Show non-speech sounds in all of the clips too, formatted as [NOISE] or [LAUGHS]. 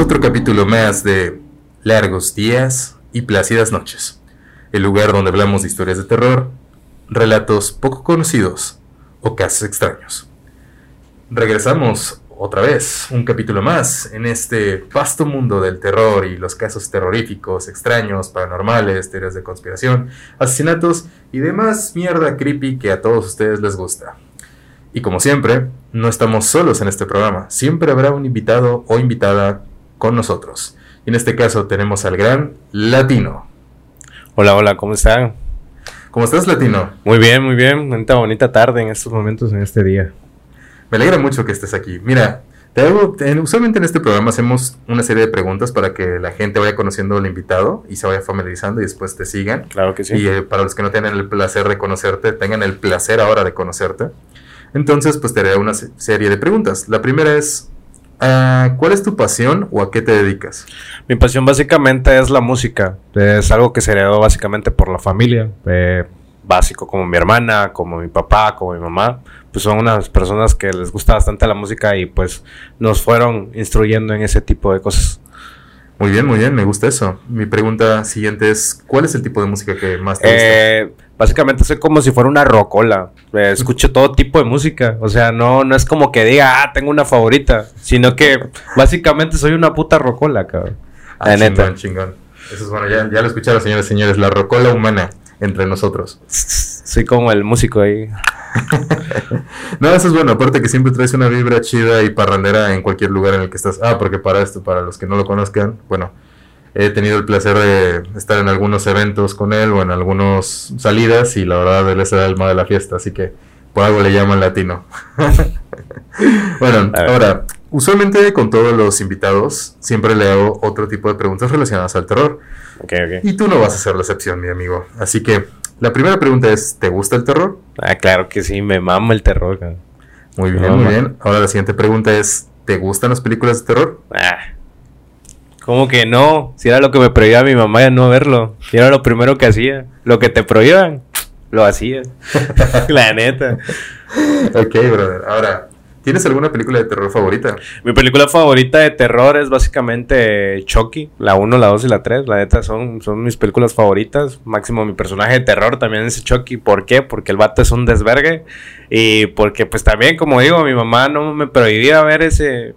Otro capítulo más de Largos días y plácidas noches, el lugar donde hablamos de historias de terror, relatos poco conocidos o casos extraños. Regresamos otra vez, un capítulo más, en este vasto mundo del terror y los casos terroríficos, extraños, paranormales, teorías de conspiración, asesinatos y demás mierda creepy que a todos ustedes les gusta. Y como siempre, no estamos solos en este programa, siempre habrá un invitado o invitada con nosotros. Y en este caso tenemos al gran Latino. Hola, hola, ¿cómo están? ¿Cómo estás, Latino? Muy bien, muy bien. Una bonita tarde en estos momentos, en este día. Me alegra mucho que estés aquí. Mira, te hago, usualmente en este programa hacemos una serie de preguntas para que la gente vaya conociendo al invitado y se vaya familiarizando y después te sigan. Claro que sí. Y eh, para los que no tienen el placer de conocerte, tengan el placer ahora de conocerte. Entonces, pues te haré una serie de preguntas. La primera es, ah, ¿cuál es tu pasión o a qué te dedicas? Mi pasión básicamente es la música. Es algo que se heredó básicamente por la familia. Eh, básico, como mi hermana, como mi papá, como mi mamá. Pues son unas personas que les gusta bastante la música y pues nos fueron instruyendo en ese tipo de cosas. Muy bien, muy bien, me gusta eso. Mi pregunta siguiente es, ¿cuál es el tipo de música que más te gusta? Eh, básicamente soy como si fuera una rocola. Eh, [LAUGHS] escucho todo tipo de música. O sea, no, no es como que diga, ah, tengo una favorita. Sino que básicamente soy una puta rocola, cabrón. Ah, chingón, chingón. Eso es bueno, ya, ya lo escucharon, señores y señores. La rocola humana entre nosotros. Soy como el músico ahí. [LAUGHS] no, eso es bueno. Aparte que siempre traes una vibra chida y parrandera en cualquier lugar en el que estás. Ah, porque para esto, para los que no lo conozcan, bueno, he tenido el placer de estar en algunos eventos con él o en algunas salidas y la verdad él es el alma de la fiesta, así que por algo le llaman latino. [LAUGHS] bueno, ahora, usualmente con todos los invitados siempre le hago otro tipo de preguntas relacionadas al terror. Y tú no vas a ser la excepción, mi amigo. Así que la primera pregunta es, ¿te gusta el terror? Ah, claro que sí, me mama el terror. Muy bien, muy bien. Ahora la siguiente pregunta es, ¿te gustan las películas de terror? Ah, ¿Cómo que no? Si era lo que me prohibía mi mamá ya no verlo. Si era lo primero que hacía. Lo que te prohíban, lo hacía. [LAUGHS] la neta. Ok, brother. Ahora, ¿Tienes alguna película de terror favorita? Mi película favorita de terror es básicamente Chucky, la 1, la 2 y la 3. La neta son, son mis películas favoritas. Máximo mi personaje de terror también es Chucky. ¿Por qué? Porque el vato es un desvergue. Y porque pues también, como digo, mi mamá no me prohibía ver ese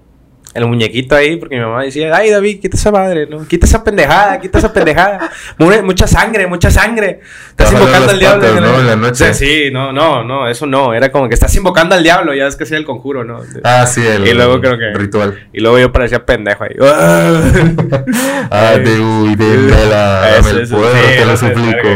el muñequito ahí, porque mi mamá decía, ay David, quita esa madre, ¿no? Quita esa pendejada, quita esa pendejada. [LAUGHS] mucha sangre, mucha sangre. Estás invocando al diablo. ¿no? En la noche. Sí, no, no, no, eso no. Era como que estás invocando al diablo, ya es que hacía el conjuro, ¿no? Ah, sí, el, y luego creo que, ritual. Y luego yo parecía pendejo ahí. [LAUGHS] ah, de uy, de vela, [LAUGHS] dame el poder, te lo suplico.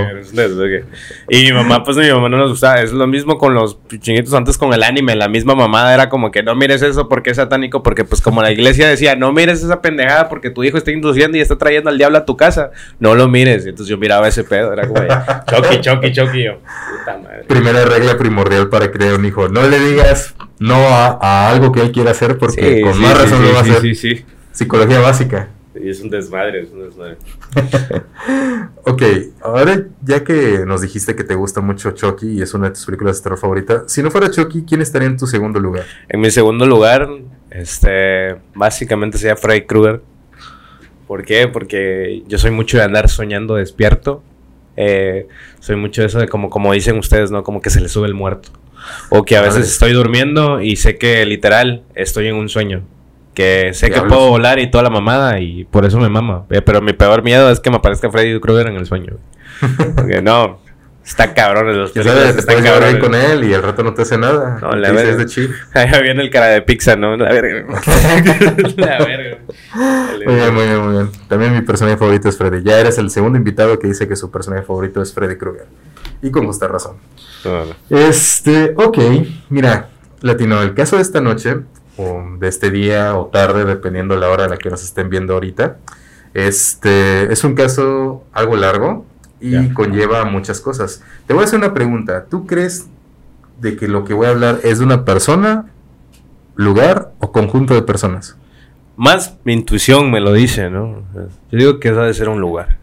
Y mi mamá, pues mi mamá no nos gustaba. Es lo mismo con los chinguitos antes con el anime. La misma mamá era como que no mires eso porque es satánico, porque pues como la iglesia decía, no mires esa pendejada porque tu hijo está induciendo y está trayendo al diablo a tu casa. No lo mires. Y entonces yo miraba ese pedo, era como, [LAUGHS] choqui, choqui, choqui. Yo, puta madre. Primera regla primordial para crear un hijo. No le digas no a, algo que él quiera hacer porque con más razón lo va a hacer. Sí, sí. Psicología básica. Y es un desmadre, es un desmadre. [LAUGHS] ok, ahora ya que nos dijiste que te gusta mucho Chucky y es una de tus películas de terror favorita, si no fuera Chucky, ¿quién estaría en tu segundo lugar? En mi segundo lugar, este, básicamente sería Freddy Krueger. ¿Por qué? Porque yo soy mucho de andar soñando despierto. Eh, soy mucho de eso de como, como dicen ustedes, ¿no? Como que se le sube el muerto. O que a veces estoy durmiendo y sé que literal estoy en un sueño que sé que puedo volar y toda la mamada y por eso me mama. Eh, pero mi peor miedo es que me aparezca Freddy Krueger en el sueño. [LAUGHS] Porque no, está cabrón. Los ya sabes, están cabrones con él y el rato no te hace nada. No, la verga. Es de chill. [LAUGHS] Ahí viene el cara de pizza, ¿no? La verga. [LAUGHS] la verga. Muy bien, muy bien, muy bien. También mi personaje favorito es Freddy. Ya eres el segundo invitado que dice que su personaje favorito es Freddy Krueger. Y con justa razón. Este, ok, mira, Latino, el caso de esta noche o de este día o tarde, dependiendo la hora en la que nos estén viendo ahorita. Este es un caso algo largo y conlleva muchas cosas. Te voy a hacer una pregunta. ¿Tú crees de que lo que voy a hablar es de una persona, lugar o conjunto de personas? Más mi intuición me lo dice, ¿no? Yo digo que debe ser un lugar.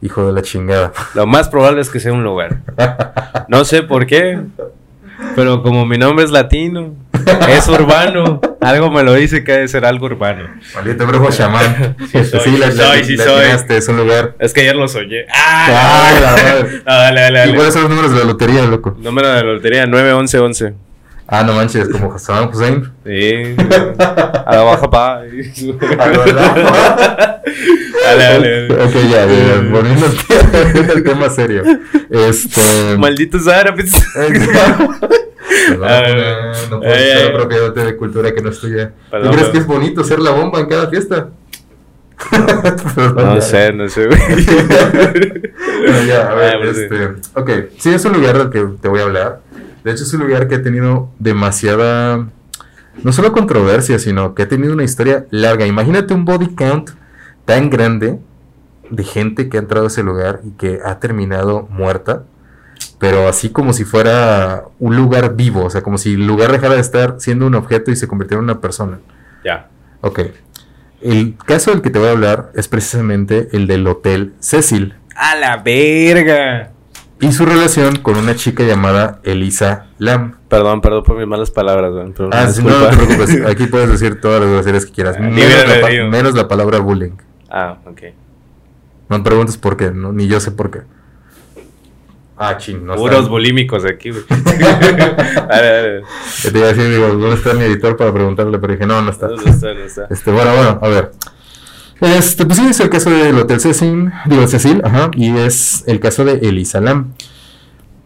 Hijo de la chingada. Lo más probable es que sea un lugar. [LAUGHS] No sé por qué, pero como mi nombre es latino, es urbano. Algo me lo dice que debe ser algo urbano. Maldito brujo chamán. [LAUGHS] Sí soy, la- sí la- soy, sí la soy. es un lugar. Es que ayer lo soñé. Ah, ¡Ah! la [LAUGHS] no, madre. dale, dale, ¿Y dale. cuáles son los números de la lotería, loco? Número de la lotería 91111. Ah, no manches, como Saddam Hussein. Sí. A la baja pa. Ah, ¿verdad? Dale, dale, dale. Ok, ya, ya, volviendo al tema, serio. Este. Malditos árabes. Perdón, Ah, no puedo ay, estar ay. apropiándote de cultura que no es tuya. Perdón, ¿Tú crees que es bonito ser la bomba en cada fiesta? No sé, no sé, güey. Bueno, ya, a ver, Ah, pues sí. este, ok, sí, es un lugar del que te voy a hablar. De hecho, es un lugar que ha tenido demasiada, no solo controversia, sino que ha tenido una historia larga. Imagínate un body count tan grande de gente que ha entrado a ese lugar y que ha terminado muerta, pero así como si fuera un lugar vivo, o sea, como si el lugar dejara de estar siendo un objeto y se convirtiera en una persona. Ya. Ok. El caso del que te voy a hablar es precisamente el del Hotel Cecil A la verga. Y su relación con una chica llamada Elisa Lam. Perdón, perdón por mis malas palabras, pero Ah, sí, no, te preocupes, [LAUGHS] aquí puedes decir todas las groserías que quieras, Ah, menos la, pa- albedrío. menos la palabra bullying. Ah, ok. No me preguntes por qué, no, ni yo sé por qué. Ah, ching, no Puros está. bulímicos aquí, güey. [LAUGHS] dale, dale. Te iba a decir, digo, ¿dónde está mi editor para preguntarle? Pero dije, no, no está. No está, no está. Este, bueno, bueno, a ver. Este, pues sí, es el caso del Hotel Cecil, digo Cecil, ajá, y es el caso de Elisa Lam.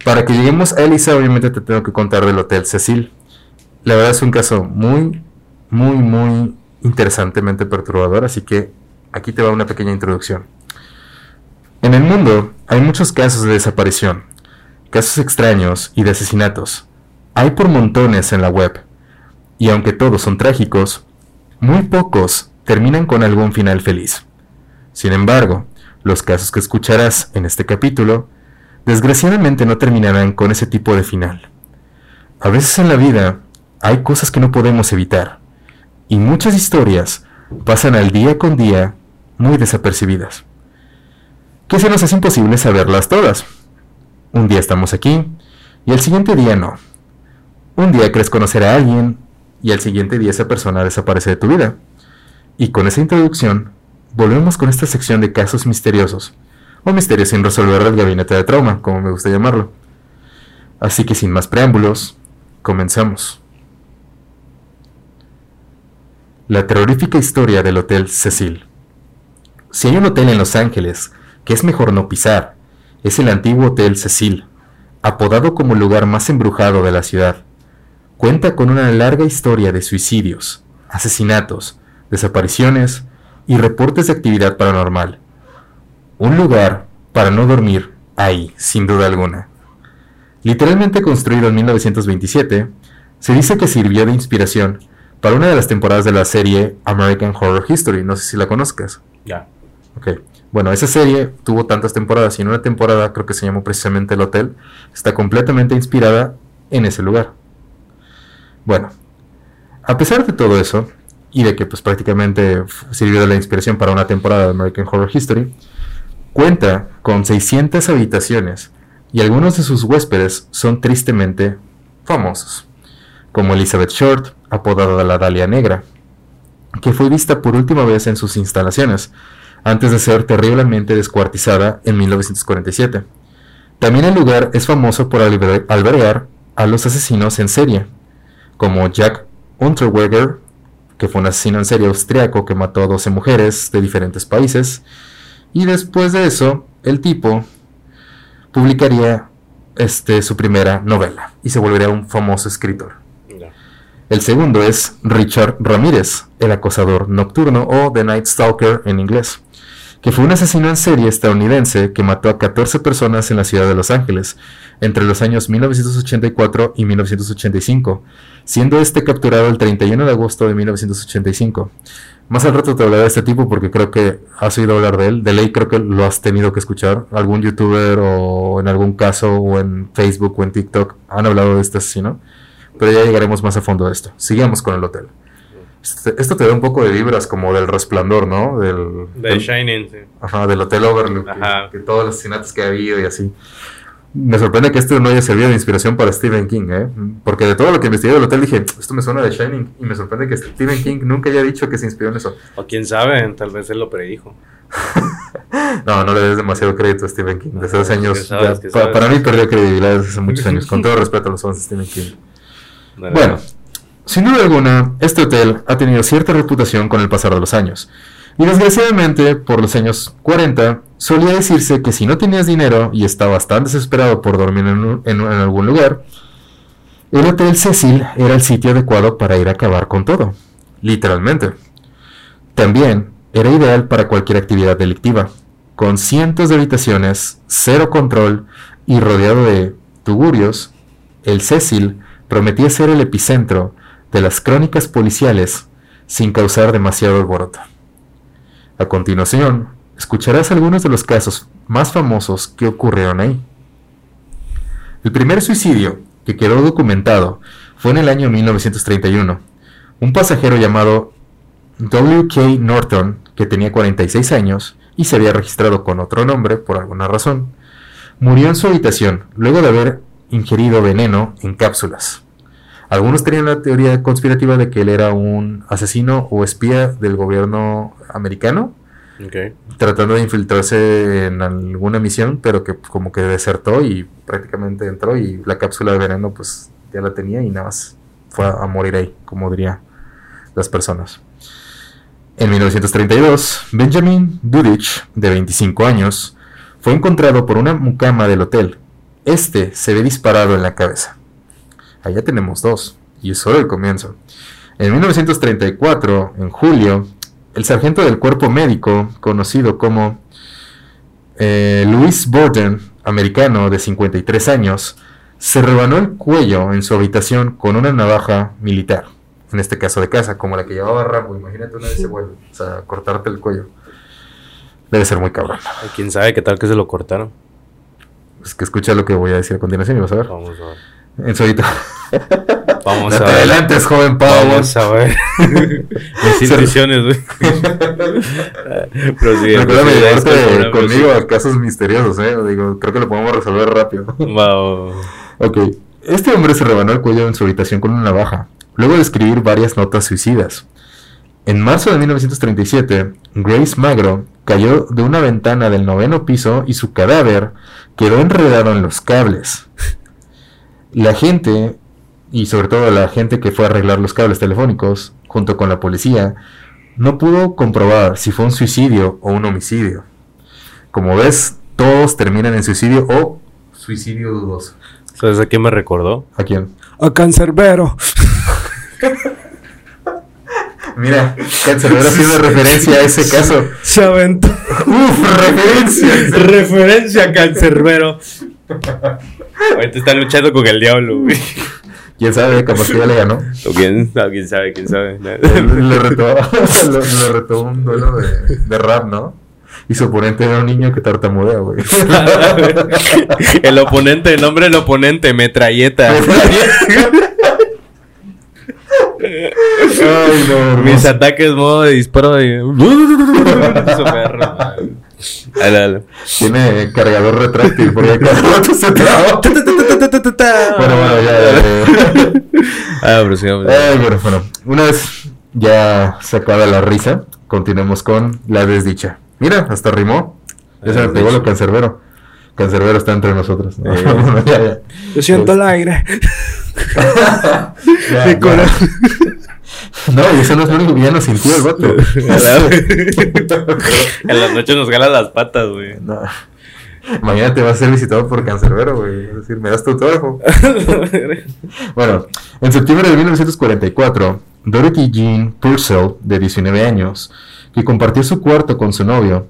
Para que lleguemos a Elisa, obviamente te tengo que contar del Hotel Cecil. La verdad es un caso muy, muy, muy interesantemente perturbador, así que aquí te va una pequeña introducción. En el mundo hay muchos casos de desaparición, casos extraños y de asesinatos. Hay por montones en la web. Y aunque todos son trágicos, muy pocos terminan con algún final feliz. Sin embargo, los casos que escucharás en este capítulo, desgraciadamente no terminarán con ese tipo de final. A veces en la vida hay cosas que no podemos evitar, y muchas historias pasan al día con día muy desapercibidas. Se nos hace imposible saberlas todas. Un día estamos aquí, y el siguiente día no. Un día crees conocer a alguien, y al siguiente día esa persona desaparece de tu vida. Y con esa introducción, volvemos con esta sección de casos misteriosos, o misterios sin resolver del gabinete de trauma, como me gusta llamarlo. Así que sin más preámbulos, comenzamos. La terrorífica historia del Hotel Cecil. Si hay un hotel en Los Ángeles que es mejor no pisar, es el antiguo Hotel Cecil, apodado como el lugar más embrujado de la ciudad cuenta con una larga historia de suicidios, asesinatos, desapariciones y reportes de actividad paranormal. Un lugar para no dormir ahí, sin duda alguna. Literalmente construido en 1927, se dice que sirvió de inspiración para una de las temporadas de la serie American Horror History, no sé si la conozcas. Ya. Ok. Bueno, esa serie tuvo tantas temporadas y en una temporada creo que se llamó precisamente El Hotel, está completamente inspirada en ese lugar. Bueno, a pesar de todo eso, y de que pues prácticamente sirvió de la inspiración para una temporada de American Horror History, cuenta con 600 habitaciones y algunos de sus huéspedes son tristemente famosos, como Elizabeth Short, apodada la Dalia Negra, que fue vista por última vez en sus instalaciones, antes de ser terriblemente descuartizada en 1947. También el lugar es famoso por alber- albergar a los asesinos en serie, como Jack Unterweger, que fue un asesino en serie austriaco que mató a 12 mujeres de diferentes países, y después de eso, el tipo publicaría este, su primera novela y se volvería un famoso escritor. El segundo es Richard Ramírez, el acosador nocturno o The Night Stalker en inglés, que fue un asesino en serie estadounidense que mató a 14 personas en la ciudad de Los Ángeles entre los años 1984 y 1985, siendo este capturado el 31 de agosto de 1985. Más al rato te hablaré de este tipo porque creo que has oído hablar de él. De ley creo que lo has tenido que escuchar. Algún youtuber o en algún caso o en Facebook o en TikTok han hablado de este asesino. Pero ya llegaremos más a fondo de esto. Sigamos con el hotel. Este- esto te da un poco de vibras como del resplandor, ¿no? Del, The del- Shining, sí. ajá, del Hotel Overlook. Ajá. Que, todos los asesinatos que ha habido y así. Me sorprende que esto no haya servido de inspiración para Stephen King, ¿eh? Porque de todo lo que investigué del hotel dije, esto me suena de Shining. Y me sorprende que Stephen King nunca haya dicho que se inspiró en eso. O quién sabe, tal vez él lo predijo. [LAUGHS] no, no le des demasiado crédito a Stephen King. Desde hace No, años, sabes, ya, para mí perdió credibilidad desde hace muchos años. Con todo respeto a los fans de Stephen King. Bueno, sin duda alguna, este hotel ha tenido cierta reputación con el pasar de los años. Y desgraciadamente, por los años 40, solía decirse que si no tenías dinero y estabas tan desesperado por dormir en, en algún lugar, el Hotel Cecil era el sitio adecuado para ir a acabar con todo. Literalmente. También era ideal para cualquier actividad delictiva, con cientos de habitaciones, cero control y rodeado de tugurios, el Cecil prometía ser el epicentro de las crónicas policiales sin causar demasiado alboroto. A continuación, escucharás algunos de los casos más famosos que ocurrieron ahí. El primer suicidio que quedó documentado fue en el año 1931. Un pasajero llamado W.K. Norton, que tenía 46 años y se había registrado con otro nombre por alguna razón, murió en su habitación luego de haber ingerido veneno en cápsulas. Algunos tenían la teoría conspirativa de que él era un asesino o espía del gobierno americano, tratando de infiltrarse en alguna misión, pero que como que desertó y prácticamente entró y la cápsula de veneno pues ya la tenía y nada más fue a, a morir ahí, como diría las personas. En 1932, Benjamin Dudich, de 25 años, fue encontrado por una mucama del hotel. Este se ve disparado en la cabeza. Allá tenemos dos, y es solo el comienzo. En 1934, en julio, el sargento del cuerpo médico, conocido como eh, Louis Borden, americano de 53 años, se rebanó el cuello en su habitación con una navaja militar, en este caso de casa, como la que llevaba Rambo. Imagínate una de ese vuelo, o sea, cortarte el cuello. Debe ser muy cabrón. Quién sabe qué tal que se lo cortaron. Es que escucha lo que voy a decir a continuación y vas a ver. Vamos a ver. En su habitación. Vamos a ver. adelantes, [LAUGHS] joven Pablo. Vamos a ver. Mis intuiciones, güey. Recuérdame llevarte conmigo a casos misteriosos, ¿eh? Digo, creo que lo podemos resolver rápido. Wow. Ok, este hombre se rebanó el cuello en su habitación con una navaja, luego de escribir varias notas suicidas. En marzo de 1937, Grace Magro cayó de una ventana del noveno piso y su cadáver quedó enredado en los cables. La gente, y sobre todo la gente que fue a arreglar los cables telefónicos, junto con la policía, no pudo comprobar si fue un suicidio o un homicidio. Como ves, todos terminan en suicidio o suicidio dudoso. ¿Sabes a quién me recordó? ¿A quién? A Cancerbero. [LAUGHS] Mira, Cancerbero haciendo referencia a ese caso. Se aventó. ¡Uf! ¡Referencia! Referencia a Cancerbero. [LAUGHS] Ahorita están luchando con el diablo, güey. ¿Quién sabe? Capaz que ya le ganó. O quién, no, quién sabe, quién sabe. [LAUGHS] Le retó, [LAUGHS] le, le retó un duelo de, de rap, ¿no? Y su oponente era un niño que tartamudea, güey. el oponente, el nombre del oponente, metralleta. Ay, no, Mis ataques, modo de disparo de. Su perro, man. Dale, dale. Tiene cargador retráctil porque cada rato se traba. Bueno, bueno, ya, ya, ya. [LAUGHS] Ah, pero sí. Ay, bueno, bueno, una vez ya sacada la risa, continuemos con la desdicha. Mira, hasta rimó. Ya se me pegó lo cancerbero. Cancerbero está entre nosotros. ¿no? Eh. [LAUGHS] Bueno, ya, ya. Yo siento el aire. [LAUGHS] Ya, Mi ya. corazón. No, y eso no es lo único que ya no sintió el vato. [LAUGHS] en las noches nos ganan las patas, güey. No. Mañana te vas a ser visitado por Cancerbero, güey. Es decir, me das tu autógrafo. [LAUGHS] Bueno, en septiembre de 1944, Dorothy Jean Purcell, de 19 años, que compartió su cuarto con su novio,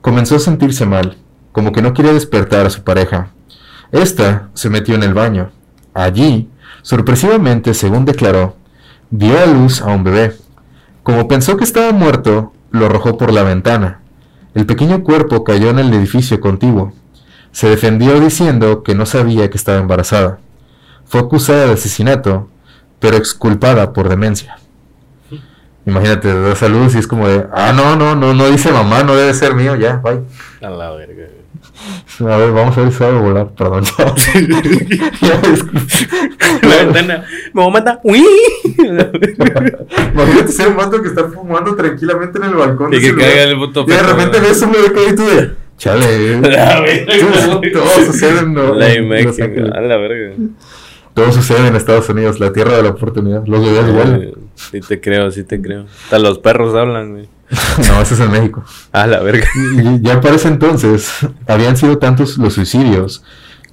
comenzó a sentirse mal, como que no quería despertar a su pareja. Esta se metió en el baño. Allí, sorpresivamente, según declaró, dio a luz a un bebé. Como pensó que estaba muerto, lo arrojó por la ventana. El pequeño cuerpo cayó en el edificio contiguo. Se defendió diciendo que no sabía que estaba embarazada. Fue acusada de asesinato, pero exculpada por demencia. Imagínate, da salud y es como de, ah, no, no, no, no dice mamá, no debe ser mío, ya, bye. A la verga. A ver, vamos a ver si sabe volar. Perdón. [LAUGHS] Ya La ventana. Me voy a matar. ¡Uy! Imagínate ser un vato que está fumando tranquilamente en el balcón. Y de que caiga el puto Y de repente ves un bebé caído y tú de. Chale. [LAUGHS] La verga. Todo sucede en La. A la verga. Todo sucede en Estados Unidos, la tierra de la oportunidad. Los bebés vuelan. Eh, Sí te creo, sí te creo. Hasta los perros hablan, güey. [LAUGHS] No, eso es en México. A la verga. Y ya para ese entonces habían sido tantos los suicidios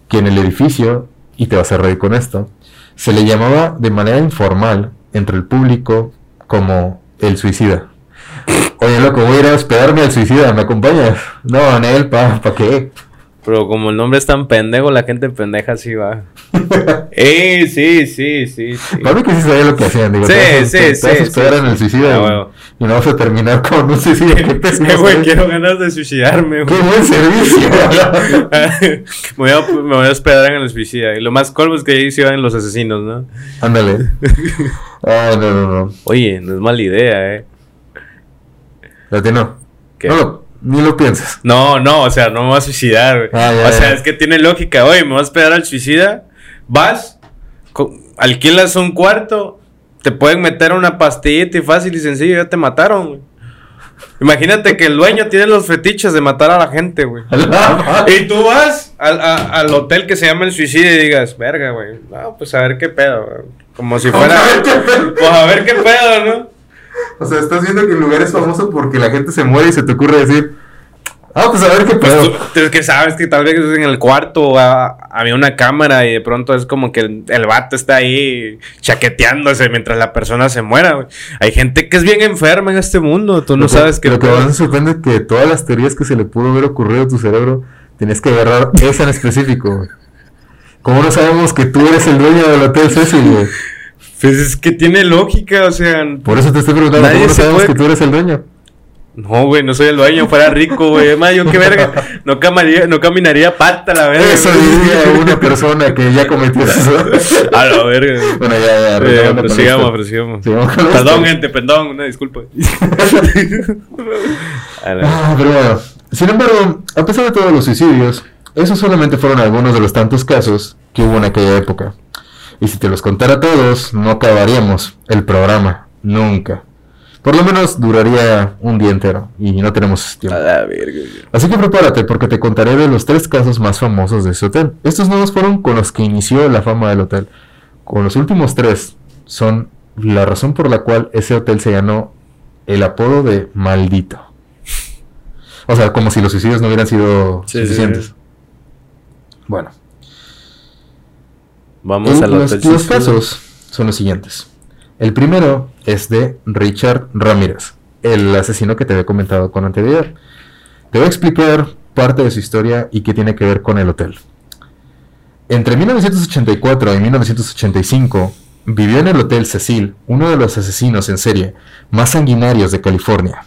que en el edificio, y te vas a reír con esto, se le llamaba de manera informal entre el público como el suicida. Oye, loco, voy a ir a hospedarme al suicida, ¿me acompañas? No, Anel, ¿pa, pa qué? Pero como el nombre es tan pendejo, la gente pendeja sí va. [LAUGHS] Eh, sí, sí, sí, sí. Para mí que sí sabía lo que hacían, digo, Sí, te sí, te- te sí, hospedar sí, en el sí. suicida Ah, y- no vas a terminar con un suicida. [LAUGHS] Qué. Eh, güey, quiero ganas de suicidarme, Qué güey. buen servicio. [LAUGHS] me, voy a, me voy a hospedar en el suicida. Y lo más colmo es que ahí se iban los asesinos, ¿no? Ándale. Ay, no, no, no. Oye, no es mala idea, ¿eh? Latino. ¿Qué? No, lo- ni lo pienses. No, no, o sea, no me voy a suicidar. Ah, ya, o sea, ya. es que tiene lógica. Oye, me voy a esperar al suicida. Vas, alquilas un cuarto, te pueden meter una pastillita y fácil y sencillo, ya te mataron, güey. Imagínate que el dueño tiene los fetiches de matar a la gente, güey. Y tú vas al, a- al hotel que se llama el suicidio y digas, verga, güey. No, pues a ver qué pedo, güey. Como si fuera. Pues a ver qué pedo, ¿no? O sea, estás viendo que el lugar es famoso porque la gente se muere y se te ocurre decir, ah, pues a ver qué Pues pedo. tú, que sabes que tal vez en el cuarto ah, había una cámara y de pronto es como que el, el vato está ahí chaqueteándose mientras la persona se muera. Hay gente que es bien enferma en este mundo, tú no Lo que- sabes qué Lo que más me sorprende es que todas las teorías que se le pudo haber ocurrido a tu cerebro, tenías que agarrar esa en específico, güey. ¿Cómo no sabemos que tú eres el dueño del hotel Cecil, güey? Pues es que tiene lógica, o sea. Por eso te estoy preguntando, ¿cómo no sabemos puede- que tú eres el dueño? No, güey, no soy el dueño, fuera rico, güey. Además, yo qué verga. No, camaría, no caminaría pata, la verga. Eso diría una persona que ya cometió eso. [LAUGHS] A la verga. güey. bueno, ya, ya, Eh, prosigamos, prosigamos. Perdón, gente, perdón, una disculpa. [LAUGHS] Ah, pero bueno. Sin embargo, a pesar de todos los suicidios, esos solamente fueron algunos de los tantos casos que hubo en aquella época. Y si te los contara todos, no acabaríamos el programa. Nunca. Por lo menos duraría un día entero. Y no tenemos tiempo. Así que prepárate porque te contaré de los tres casos más famosos de ese hotel. Estos nuevos fueron con los que inició la fama del hotel. Con los últimos tres son la razón por la cual ese hotel se ganó el apodo de maldito. O sea, como si los suicidios no hubieran sido Sí, sí, suficientes. sí. Bueno, Vamos al los, suicida. casos son los siguientes. El primero es de Richard Ramírez, el asesino que te había comentado con anterioridad. Te voy a explicar parte de su historia y qué tiene que ver con el hotel. Entre 1984 y 1985 vivió en el Hotel Cecil uno de los asesinos en serie más sanguinarios de California,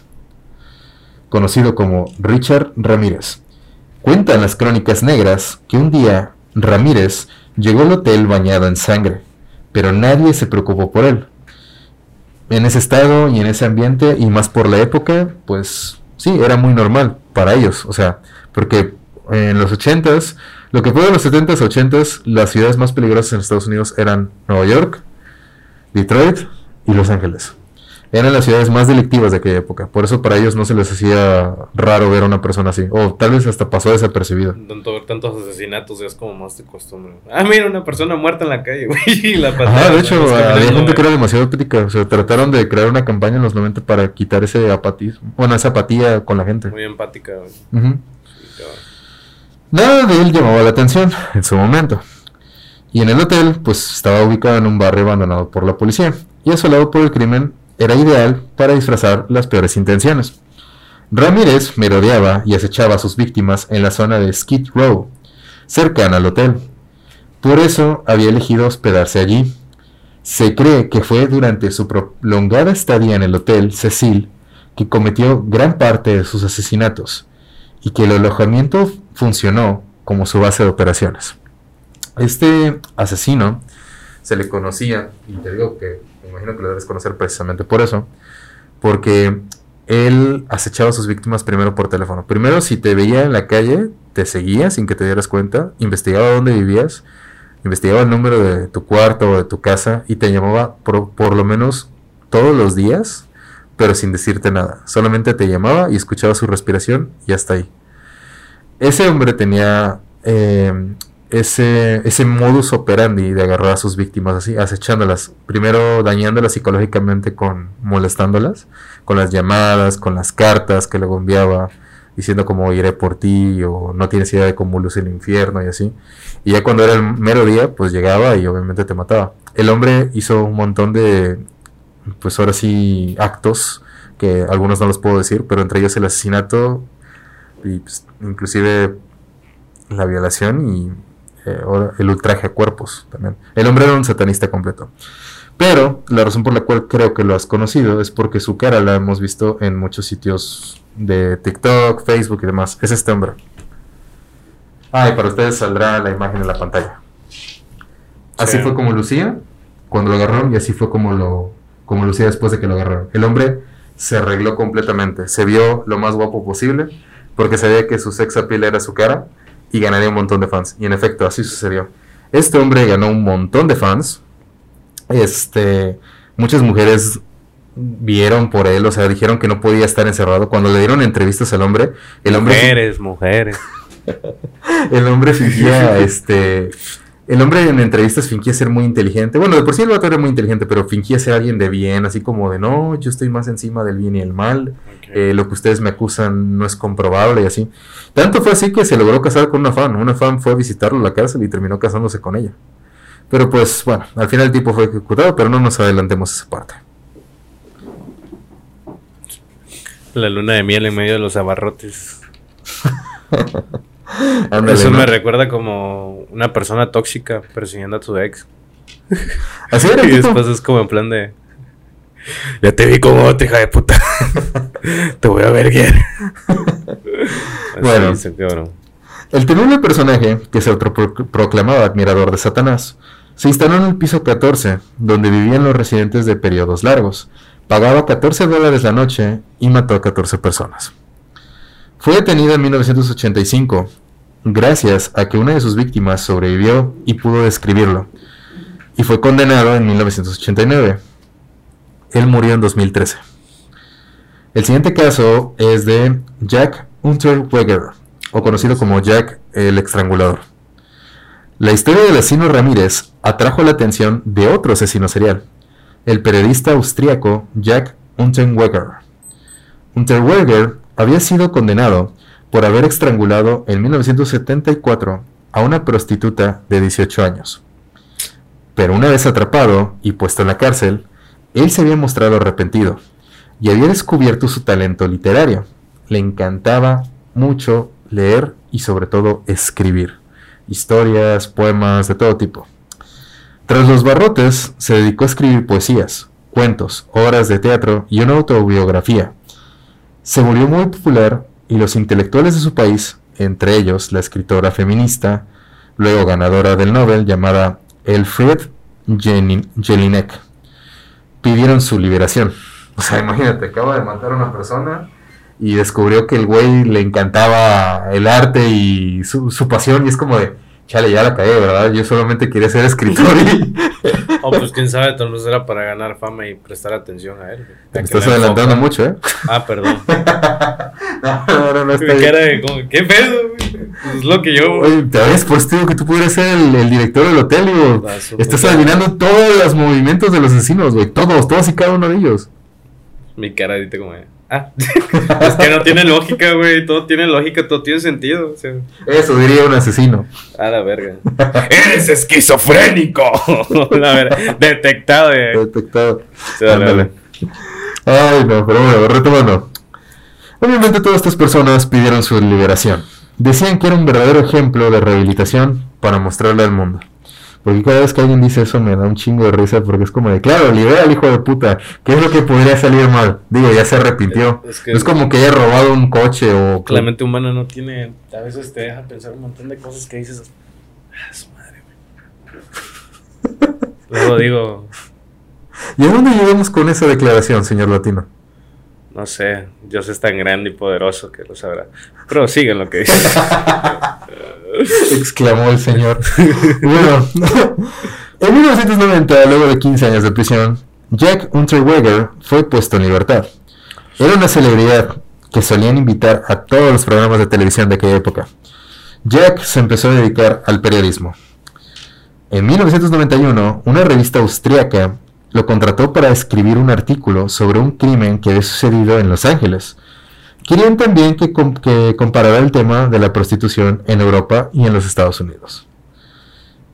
conocido como Richard Ramírez. Cuentan las crónicas negras que un día Ramírez llegó al hotel bañado en sangre, pero nadie se preocupó por él. En ese estado y en ese ambiente, y más por la época, pues sí, era muy normal para ellos. O sea, porque en los 80s, lo que fue de los 70s, 80s, las ciudades más peligrosas en Estados Unidos eran Nueva York, Detroit y Los Ángeles. Eran las ciudades más delictivas de aquella época. Por eso para ellos no se les hacía raro ver a una persona así. O tal vez hasta pasó desapercibido. Tanto ver tantos asesinatos ya es como más de costumbre. Ah, mira, una persona muerta en la calle, güey. [LAUGHS] la patearon, de hecho, había gente que era demasiado crítica. O sea, trataron de crear una campaña en los 90 para quitar ese apatismo. Bueno, esa apatía con la gente. Muy empática, güey. Sí, cabrón. Nada de él llamaba la atención en su momento. Y en el hotel, pues estaba ubicado en un barrio abandonado por la policía. Y asolado por el crimen, era ideal para disfrazar las peores intenciones. Ramírez merodeaba y acechaba a sus víctimas en la zona de Skid Row, cercana al hotel. Por eso había elegido hospedarse allí. Se cree que fue durante su prolongada estadía en el hotel Cecil que cometió gran parte de sus asesinatos y que el alojamiento funcionó como su base de operaciones. Este asesino se le conocía, y te digo que imagino que lo debes conocer precisamente por eso, porque él acechaba a sus víctimas primero por teléfono. Primero, si te veía en la calle, te seguía sin que te dieras cuenta, investigaba dónde vivías, investigaba el número de tu cuarto o de tu casa y te llamaba por, lo menos todos los días, pero sin decirte nada. Solamente te llamaba y escuchaba su respiración y hasta ahí. Ese hombre tenía eh, ese, ese modus operandi de agarrar a sus víctimas así, acechándolas, primero dañándolas psicológicamente con molestándolas, con las llamadas, con las cartas que le enviaba, diciendo como iré por ti o no tienes idea de cómo luce el infierno y así. Y ya cuando era el mero día, pues llegaba y obviamente te mataba. El hombre hizo un montón de, pues ahora sí, actos que algunos no los puedo decir, pero entre ellos el asesinato y pues, inclusive la violación y eh, el ultraje a cuerpos también. El hombre era un satanista completo. Pero la razón por la cual creo que lo has conocido es porque su cara la hemos visto en muchos sitios de TikTok, Facebook y demás. Es este hombre. Ah, y para ustedes saldrá la imagen en la pantalla. Así Sí. fue como lucía cuando lo agarraron y así fue como lo como lucía después de que lo agarraron. El hombre se arregló completamente, se vio lo más guapo posible porque sabía que su sex appeal era su cara y ganaría un montón de fans. Y en efecto, así sucedió. Este hombre ganó un montón de fans. Este, muchas mujeres vieron por él, o sea, dijeron que no podía estar encerrado. Cuando le dieron entrevistas al hombre, el hombre Mujeres, mujeres. [LAUGHS] el hombre fingía, [LAUGHS] este... El hombre en entrevistas fingía ser muy inteligente. Bueno, de por sí el vato era muy inteligente, pero fingía ser alguien de bien, así como de no, yo estoy más encima del bien y el mal. Eh, lo que ustedes me acusan no es comprobable y así. Tanto fue así que se logró casar con una fan. Una fan fue a visitarlo a la cárcel y terminó casándose con ella. Pero pues bueno, al final el tipo fue ejecutado, pero no nos adelantemos a esa parte. La luna de miel en medio de los abarrotes. [LAUGHS] Ándale, Eso ¿no? me recuerda como una persona tóxica persiguiendo a tu ex. Así era [LAUGHS] Y tipo. después es como en plan de... Ya te vi como otra hija de puta. [LAUGHS] te voy a ver bien. [LAUGHS] Bueno. El temible personaje, que se autoproclamaba admirador de Satanás, se instaló en el piso 14, donde vivían los residentes de periodos largos, pagaba 14 dólares la noche y mató a 14 personas. Fue detenido en 1985, gracias a que una de sus víctimas sobrevivió y pudo describirlo, y fue condenado en 1989. Él murió en 2013. El siguiente caso es de Jack Unterweger, o conocido como Jack el Estrangulador. La historia del asesino Ramírez atrajo la atención de otro asesino serial, el periodista austríaco Jack Unterweger. Unterweger había sido condenado por haber estrangulado en 1974 a una prostituta de 18 años. Pero una vez atrapado y puesto en la cárcel, él se había mostrado arrepentido y había descubierto su talento literario. Le encantaba mucho leer y sobre todo escribir. Historias, poemas, de todo tipo. Tras los barrotes, se dedicó a escribir poesías, cuentos, obras de teatro y una autobiografía. Se volvió muy popular y los intelectuales de su país, entre ellos la escritora feminista, luego ganadora del Nobel llamada Elfried Jelinek, pidieron su liberación. O sea, imagínate, acaba de matar a una persona y descubrió que el güey le encantaba el arte y su, su pasión y es como de, chale, ya la cagué, ¿verdad? Yo solamente quería ser escritor y [LAUGHS] Oh, pues quién sabe, tal vez era para ganar fama y prestar atención a él. te estás adelantando enfoca. mucho, ¿eh? Ah, perdón. [LAUGHS] no, no, no, no está Mi bien. cara de como, ¿qué pedo, güey? Es lo que yo. Oye, te te digo que tú pudieras ser el, el director del hotel, digo. Ah, Estás adivinando todos los movimientos de los asesinos, güey. Todos, todos y cada uno de ellos. Mi cara ahorita como Ah, [LAUGHS] es que no tiene lógica, güey. Todo tiene lógica, todo tiene sentido. O sea, Eso diría un asesino. a la verga. [LAUGHS] ¡Eres esquizofrénico! [LAUGHS] la verga. Detectado, güey. Detectado. Sí, dale, Ándale. dale. Ay, no, pero bueno, retomando. Obviamente todas estas personas pidieron su liberación. Decían que era un verdadero ejemplo de rehabilitación para mostrarle al mundo. Porque cada vez que alguien dice eso me da un chingo de risa porque es como de, claro, libera al hijo de puta. ¿Qué es lo que podría salir mal? Digo, ya se arrepintió. Es que- no es como que haya robado un coche o... La mente humana no tiene. A veces te deja pensar un montón de cosas que dices. Ah, su madre, güey. [LAUGHS] Luego digo, ¿Y a dónde llegamos con esa declaración, señor Latino? No sé, Dios es tan grande y poderoso que lo sabrá. Pero sigan lo que dice. [LAUGHS] exclamó el señor. bueno, [LAUGHS] en 1990, luego de 15 años de prisión, Jack Unterweger fue puesto en libertad. Era una celebridad que solían invitar a todos los programas de televisión de aquella época. Jack se empezó a dedicar al periodismo. En 1991, una revista austriaca lo contrató para escribir un artículo sobre un crimen que había sucedido en Los Ángeles. Querían también que, que comparara el tema de la prostitución en Europa y en los Estados Unidos.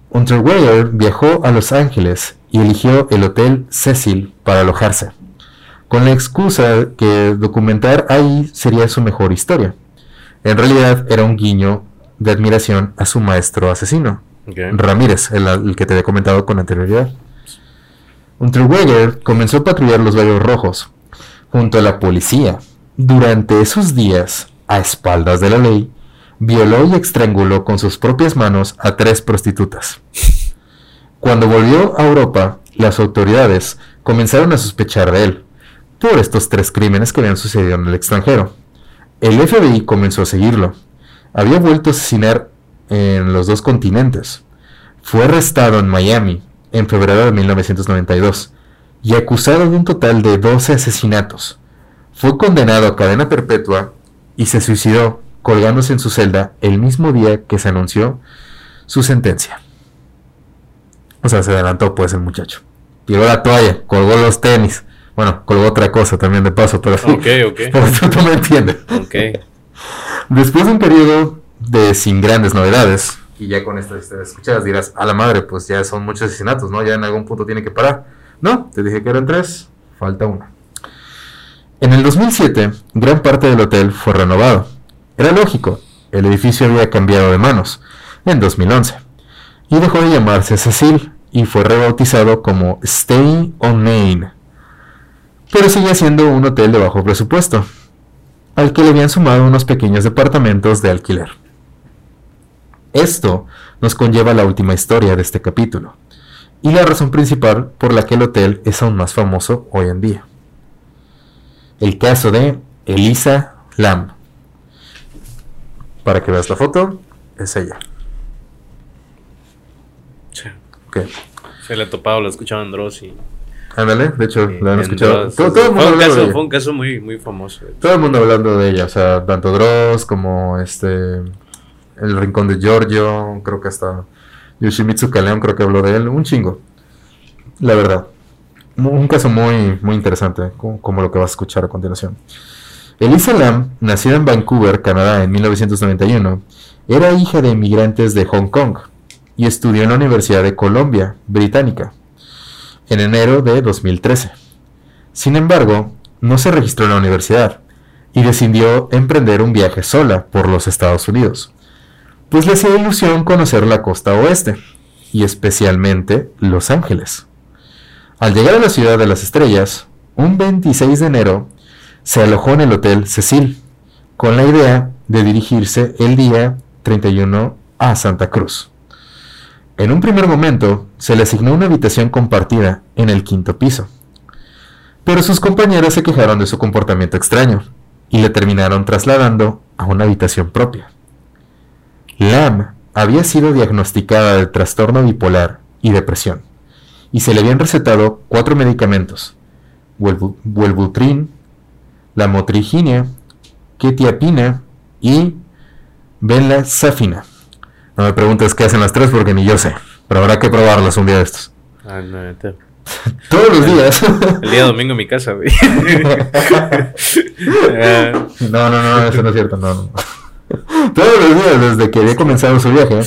Unterweyer viajó a Los Ángeles y eligió el Hotel Cecil para alojarse, con la excusa que documentar ahí sería su mejor historia. En realidad era un guiño de admiración a su maestro asesino, Ramírez, el, que te había comentado con anterioridad. Unterweger comenzó a patrullar los Valles Rojos junto a la policía. Durante esos días, a espaldas de la ley, violó y estranguló con sus propias manos a tres prostitutas. Cuando volvió a Europa, las autoridades comenzaron a sospechar de él por estos tres crímenes que habían sucedido en el extranjero. El FBI comenzó a seguirlo. Había vuelto a asesinar en los dos continentes. Fue arrestado en Miami en febrero de 1992 y acusado de un total de 12 asesinatos. Fue condenado a cadena perpetua y se suicidó colgándose en su celda el mismo día que se anunció su sentencia. O sea, se adelantó pues el muchacho. Tiró la toalla, colgó los tenis. Bueno, colgó otra cosa también de paso, pero. Ok, ok. [LAUGHS] Pero tú me entiendes. Ok. Después de un periodo de sin grandes novedades, y ya con estas escuchadas dirás, a la madre, pues ya son muchos asesinatos, ¿no? Ya en algún punto tiene que parar. No, te dije que eran tres, falta uno. En el 2007, gran parte del hotel fue renovado. Era lógico, el edificio había cambiado de manos en 2011 y dejó de llamarse Cecil y fue rebautizado como Stay on Main. Pero sigue siendo un hotel de bajo presupuesto, al que le habían sumado unos pequeños departamentos de alquiler. Esto nos conlleva a la última historia de este capítulo, y la razón principal por la que el hotel es aún más famoso hoy en día. El caso de Elisa Lam. Para que veas la foto, es ella. Sí. Ok. Se le ha topado, lo escuchaban Dross y... Ándale, de hecho, la han escuchado. Dross. Todo, todo el mundo fue, un hablando de caso, ella. fue un caso muy, muy famoso. Todo el mundo hablando de ella, o sea, tanto Dross como este. El Rincón de Giorgio, creo que hasta Yoshimitsu Kaleon creo que habló de él, un chingo. La verdad. Un caso muy, muy interesante, co- como lo que vas a escuchar a continuación. Elisa Lam, nacida en Vancouver, Canadá, en 1991, era hija de inmigrantes de Hong Kong y estudió en la Universidad de Columbia, Británica, en enero de 2013. Sin embargo, no se registró en la universidad y decidió emprender un viaje sola por los Estados Unidos, pues le hacía ilusión conocer la costa oeste, y especialmente Los Ángeles. Al llegar a la ciudad de las estrellas, un 26 de enero, se alojó en el Hotel Cecil, con la idea de dirigirse el día 31 a Santa Cruz. En un primer momento, se le asignó una habitación compartida en el quinto piso, pero sus compañeras se quejaron de su comportamiento extraño y le terminaron trasladando a una habitación propia. Lam había sido diagnosticada de trastorno bipolar y depresión, y se le habían recetado cuatro medicamentos, Welbu- Wellbutrin, lamotrigina, quetiapina y venlafaxina. No me preguntes qué hacen las tres porque ni yo sé, pero habrá que probarlas un día de estos. Ah, no. [LAUGHS] Todos los días. El día domingo en mi casa, güey. [LAUGHS] [LAUGHS] Ah, No, no, no, eso no es cierto, no, no. Todos los días desde que había comenzado su viaje,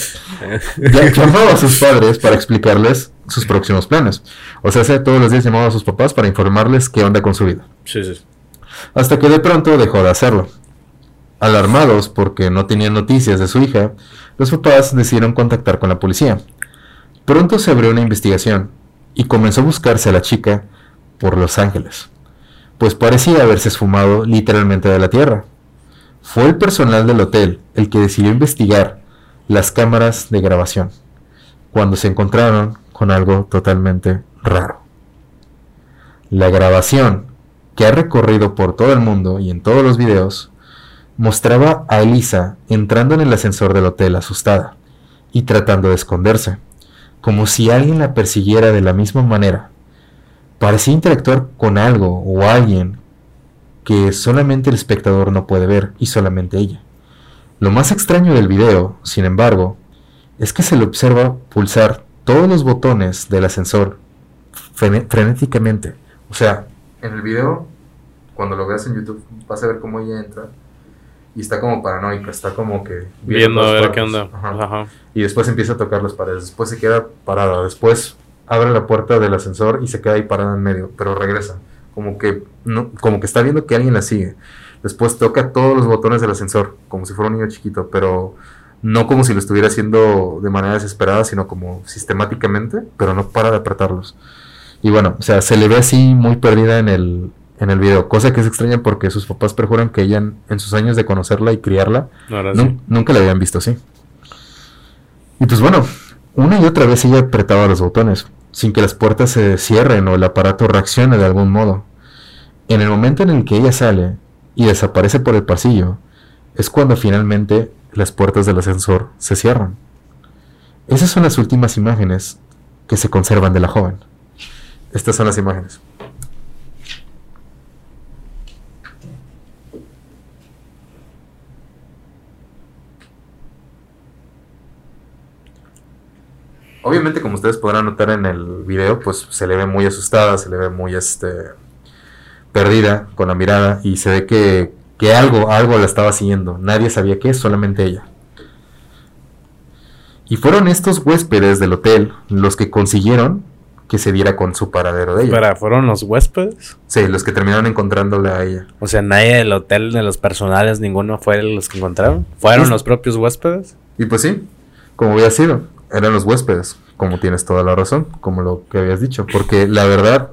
ya [LAUGHS] llamaba a sus padres para explicarles sus próximos planes. O sea, todos los días llamaba a sus papás para informarles qué onda con su vida. sí, sí. Hasta que de pronto dejó de hacerlo. Alarmados porque no tenían noticias de su hija, los papás decidieron contactar con la policía. Pronto se abrió una investigación y comenzó a buscarse a la chica por Los Ángeles, pues parecía haberse esfumado literalmente de la tierra. Fue el personal del hotel el que decidió investigar las cámaras de grabación, cuando se encontraron con algo totalmente raro. La grabación que ha recorrido por todo el mundo y en todos los videos, mostraba a Elisa entrando en el ascensor del hotel asustada y tratando de esconderse, como si alguien la persiguiera de la misma manera. Parecía interactuar con algo o alguien que solamente el espectador no puede ver y solamente ella. Lo más extraño del video, sin embargo, es que se le observa pulsar todos los botones del ascensor frenéticamente. O sea, en el video, cuando lo veas en YouTube, vas a ver cómo ella entra y está como paranoica, está como que Viendo a todas ver qué onda. Ajá. Ajá. Y después empieza a tocar las paredes, después se queda parada, después abre la puerta del ascensor y se queda ahí parada en medio, pero regresa, como que no, como que está viendo que alguien la sigue. Después toca todos los botones del ascensor, como si fuera un niño chiquito, pero no como si lo estuviera haciendo de manera desesperada, sino como sistemáticamente, pero no para de apretarlos. Y bueno, o sea, se le ve así muy perdida en el, en el video, cosa que es extraña porque sus papás perjuran que ella en, sus años de conocerla y criarla, nunca la habían visto así. Y pues bueno, una y otra vez ella apretaba los botones, sin que las puertas se cierren o el aparato reaccione de algún modo. En el momento en el que ella sale y desaparece por el pasillo, es cuando finalmente las puertas del ascensor se cierran. Esas son las últimas imágenes que se conservan de la joven. Estas son las imágenes. Obviamente, como ustedes podrán notar en el video, pues se le ve muy asustada, se le ve muy este perdida con la mirada y se ve que, que algo, algo la estaba siguiendo. Nadie sabía qué, solamente ella. Y fueron estos huéspedes del hotel los que consiguieron que se diera con su paradero de ella. Espera, ¿fueron los huéspedes? Sí, los que terminaron encontrándola a ella. O sea, nadie del hotel, de los personales, ninguno fue los que encontraron. ¿Fueron Pues- los propios huéspedes? Y pues sí, como había sido, eran los huéspedes, como tienes toda la razón, como lo que habías dicho, porque la verdad,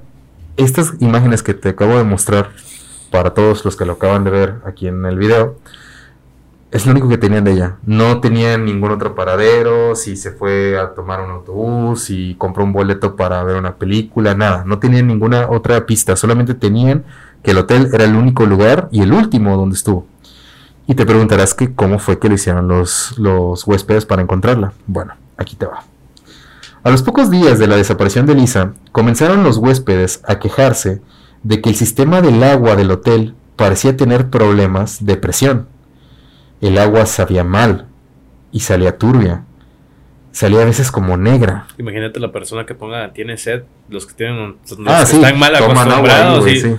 estas imágenes que te acabo de mostrar, para todos los que lo acaban de ver aquí en el video, es lo único que tenían de ella. No tenían ningún otro paradero, si se fue a tomar un autobús, si compró un boleto para ver una película, nada. No tenían ninguna otra pista, solamente tenían que el hotel era el único lugar y el último donde estuvo. Y te preguntarás que cómo fue que lo hicieron los, los huéspedes para encontrarla. Bueno, aquí te va. A los pocos días de la desaparición de Lisa, comenzaron los huéspedes a quejarse de que el sistema del agua del hotel parecía tener problemas de presión. El agua sabía mal y salía turbia. Salía a veces como negra. Imagínate la persona que ponga, tiene sed, los que tienen, los Ah, que sí, están mal agua acostumbrados. güey, y- sí.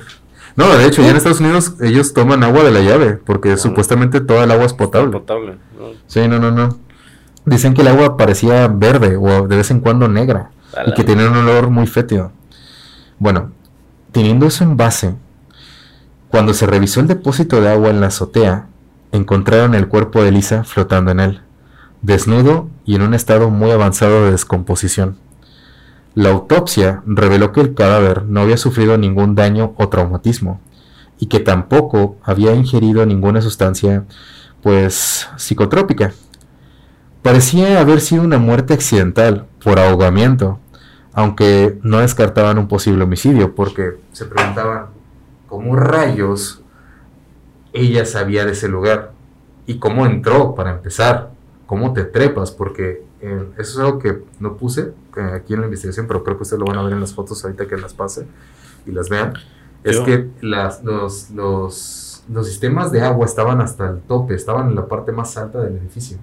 No, de hecho, ya en Estados Unidos ellos toman agua de la llave, porque supuestamente toda el agua es potable. potable. ¿no? Sí, no, no, no. Dicen que el agua parecía verde o de vez en cuando negra y que tenía un olor muy fétido. Bueno, teniendo eso en base, cuando se revisó el depósito de agua en la azotea, encontraron el cuerpo de Lisa flotando en él, desnudo y en un estado muy avanzado de descomposición. La autopsia reveló que el cadáver no había sufrido ningún daño o traumatismo y que tampoco había ingerido ninguna sustancia, pues, psicotrópica. Parecía haber sido una muerte accidental por ahogamiento, aunque no descartaban un posible homicidio porque se preguntaban cómo rayos ella sabía de ese lugar y cómo entró para empezar, cómo te trepas, porque eh, eso es algo que no puse eh, aquí en la investigación, pero creo que ustedes lo van a ver en las fotos ahorita que las pase y las vean. Es Yo- que las, los, los, los sistemas de agua estaban hasta el tope, estaban en la parte más alta del edificio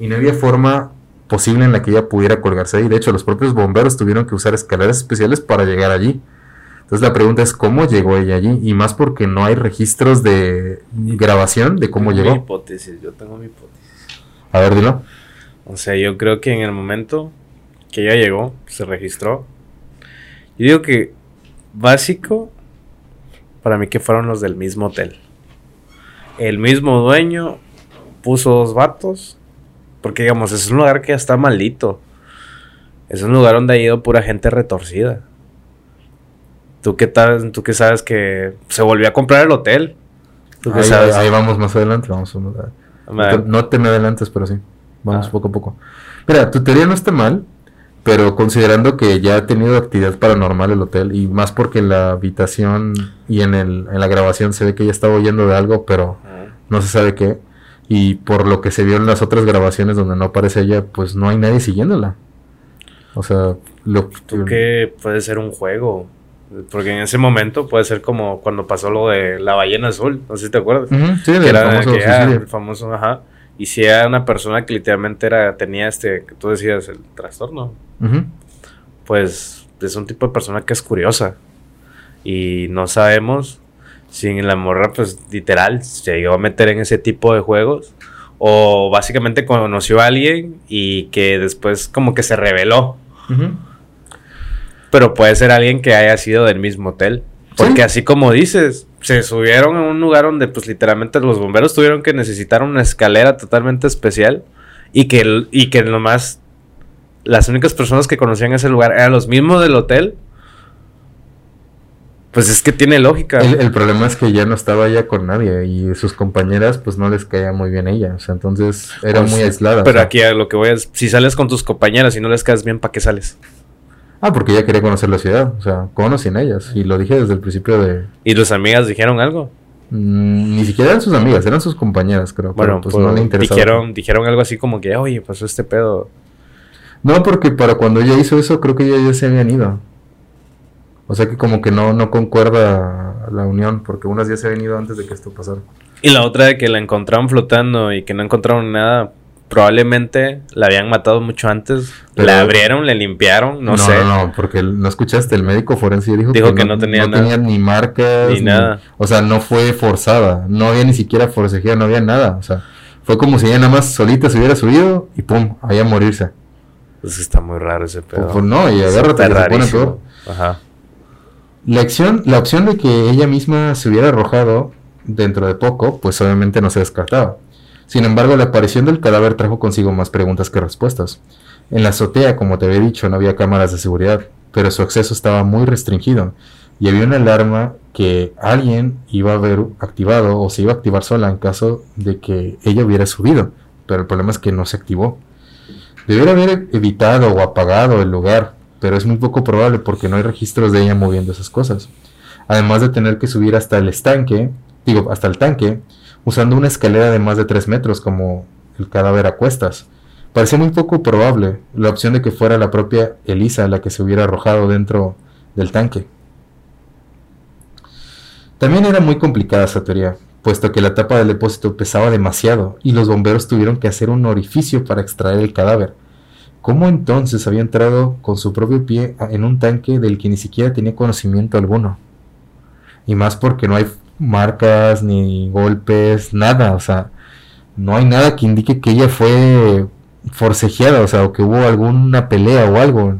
y no había forma posible en la que ella pudiera colgarse ahí. De hecho, los propios bomberos tuvieron que usar escaleras especiales para llegar allí. Entonces la pregunta es cómo llegó ella allí y más porque no hay registros de grabación de cómo Tengo Mi llegó. hipótesis, yo tengo mi hipótesis. A ver, dilo. O sea, yo creo que en el momento que ella llegó, se registró. Yo digo que básico para mí que fueron los del mismo hotel. El mismo dueño puso dos vatos. Porque digamos, es un lugar que ya está maldito. Es un lugar donde ha ido pura gente retorcida. ¿Tú qué, tal, tú qué sabes que se volvió a comprar el hotel? ¿Tú qué Ahí, sabes? ahí vamos más adelante. Vamos a- no, te, Ma- no te me adelantes, pero sí. Vamos Ah. poco a poco. Mira, tu teoría no está mal, Pero considerando que ya ha tenido actividad paranormal el hotel, y más porque en la habitación y en, el, en la grabación se ve que ella estaba oyendo de algo, pero no se sabe qué. Y por lo que se vio en las otras grabaciones donde no aparece ella, pues no hay nadie siguiéndola. O sea, lo ¿Tú que puede ser un juego? Porque en ese momento puede ser como cuando pasó lo de la ballena azul, no sé si te acuerdas. Sí, que del era famoso que, suicidio. el famoso, ajá. Y si era una persona que literalmente era, tenía este, que tú decías, el trastorno, pues es un tipo de persona que es curiosa. Y no sabemos si la morra, pues literal, se llegó a meter en ese tipo de juegos. O básicamente conoció a alguien y que después como que se reveló. Pero puede ser alguien que haya sido del mismo hotel. Porque Sí. así como dices, se subieron a un lugar donde pues literalmente los bomberos tuvieron que necesitar una escalera totalmente especial. Y que, y que nomás las únicas personas que conocían ese lugar eran los mismos del hotel. Pues es que tiene lógica. El, el problema es que ya no estaba ella con nadie y sus compañeras pues no les caía muy bien ella, o sea, entonces era Pues muy aislada. o Pero sea. aquí a lo que voy es, si sales con tus compañeras y no les caes bien, ¿para qué sales? Ah, porque ella quería conocer la ciudad, o sea, con o sin ellas, y lo dije desde el principio de... ¿Y tus amigas dijeron algo? mm, ni siquiera eran sus amigas, eran sus compañeras, creo. Bueno, pero, pues, pues, no le interesaba. dijeron, dijeron algo así como que, oye, pasó este pedo. No, porque para cuando ella hizo eso, creo que ya, ya se habían ido. O sea que como que no, no concuerda la unión, porque unas ya se habían ido antes de que esto pasara. Y la otra de que la encontraron flotando y que no encontraron nada, probablemente la habían matado mucho antes. Pero- la abrieron, le limpiaron, no, sé. No, no, porque el- no escuchaste, el médico forense dijo, Dijo que no tenía nada. ni marcas. Ni nada. O sea, no fue forzada, no había ni siquiera forcejeo, no había nada. O sea, fue como si ella nada más solita se hubiera subido y pum, ahí a morirse. Pues está muy raro ese pedo. Pues, no, y agárrate, se pone rarísimo. peor. Ajá. La acción, la opción de que ella misma se hubiera arrojado dentro de poco, pues obviamente no se descartaba. Sin embargo, la aparición del cadáver trajo consigo más preguntas que respuestas. En la azotea, como te había dicho, no había cámaras de seguridad, pero su acceso estaba muy restringido y había una alarma que alguien iba a haber activado o se iba a activar sola en caso de que ella hubiera subido, pero el problema es que no se activó. Debiera haber evitado o apagado el lugar, pero es muy poco probable porque no hay registros de ella moviendo esas cosas. Además de tener que subir hasta el estanque, digo, hasta el tanque, usando una escalera de más de 3 metros como el cadáver a cuestas. Parecía muy poco probable la opción de que fuera la propia Elisa la que se hubiera arrojado dentro del tanque. También era muy complicada esa teoría, puesto que la tapa del depósito pesaba demasiado y los bomberos tuvieron que hacer un orificio para extraer el cadáver. ¿Cómo entonces había entrado con su propio pie en un tanque del que ni siquiera tenía conocimiento alguno? Y más porque no hay marcas ni golpes, nada, o sea, no hay nada que indique que ella fue forcejeada, o sea, o que hubo alguna pelea o algo,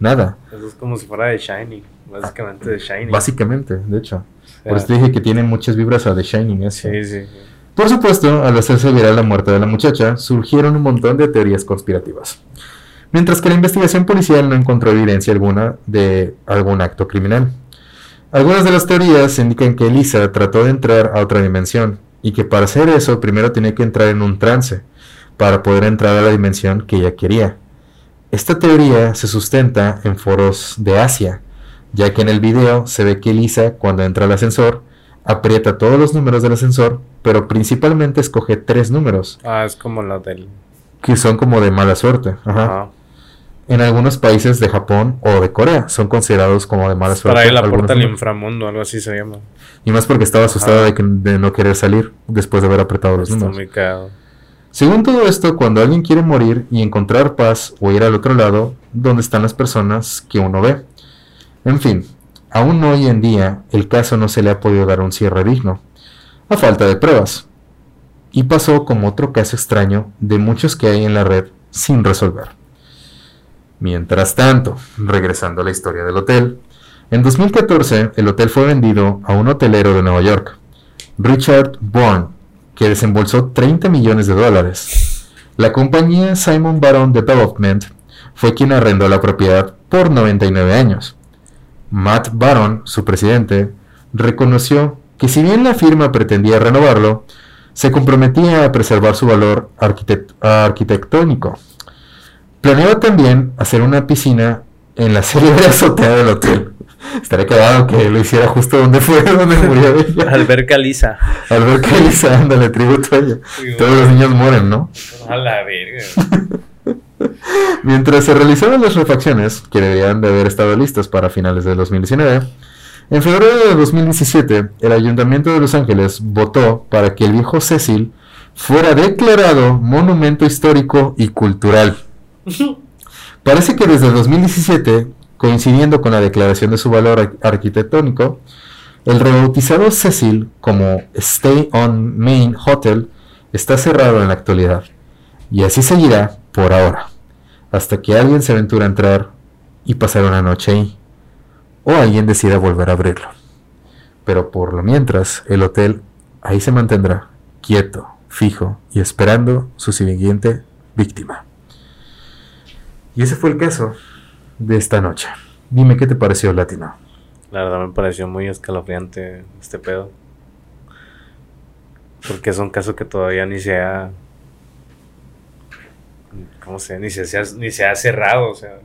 nada, Eso es como si fuera de Shiny. Básicamente de Shiny. básicamente, de hecho. O sea, Por eso te dije que tiene muchas vibras a The Shining, ese. Sí, sí. sí. Por supuesto, al hacerse viral la muerte de la muchacha, surgieron un montón de teorías conspirativas. Mientras que la investigación policial no encontró evidencia alguna de algún acto criminal. Algunas de las teorías indican que Elisa trató de entrar a otra dimensión y que para hacer eso primero tenía que entrar en un trance para poder entrar a la dimensión que ella quería. Esta teoría se sustenta en foros de Asia, ya que en el video se ve que Elisa cuando entra al ascensor aprieta todos los números del ascensor, pero principalmente escoge tres números, Ah, es como lo del. que son como de mala suerte. Ajá. Ajá. En algunos países de Japón o de Corea son considerados como de mala suerte. Para ir a la puerta al inframundo, algo así se llama. Y más porque estaba asustada Ajá. de, que- de no querer salir después de haber apretado los números. Según todo esto, cuando alguien quiere morir y encontrar paz o ir al otro lado, donde están las personas que uno ve. En fin, aún hoy en día el caso no se le ha podido dar un cierre digno, a falta de pruebas. Y pasó como otro caso extraño de muchos que hay en la red sin resolver. Mientras tanto, regresando a la historia del hotel, en 2014 el hotel fue vendido a un hotelero de Nueva York, Richard Bourne, que desembolsó 30 millones de dólares. La compañía Simon Baron Development fue quien arrendó la propiedad por 99 años. Matt Baron, su presidente, reconoció que si bien la firma pretendía renovarlo, se comprometía a preservar su valor arquitect- arquitectónico. Planeaba también hacer una piscina en la célebre azotea del hotel. Estaría cagado que lo hiciera justo donde fue, [LAUGHS] donde murió ella. Alberca lisa. Alberca Elisa, ándale, tributo a ella. Todos los niños mueren, ¿no? A la verga. [LAUGHS] Mientras se realizaban las refacciones, que deberían de haber estado listas para finales de 2019, en febrero de 2017, el Ayuntamiento de Los Ángeles votó para que el viejo Cecil fuera declarado monumento histórico y cultural. Parece que desde 2017, coincidiendo con la declaración de su valor ar- arquitectónico, el rebautizado Cecil como Stay on Main Hotel está cerrado en la actualidad. Y así seguirá por ahora, hasta que alguien se aventure a entrar y pasar una noche ahí, o alguien decida volver a abrirlo. Pero por lo mientras, el hotel ahí se mantendrá, quieto, fijo y esperando su siguiente víctima. Y ese fue el caso de esta noche. Dime qué te pareció, Latino. La verdad me pareció muy escalofriante este pedo. Porque es un caso que todavía ni se ha. ¿Cómo se Ni se, se ha, ni se ha cerrado, o sea.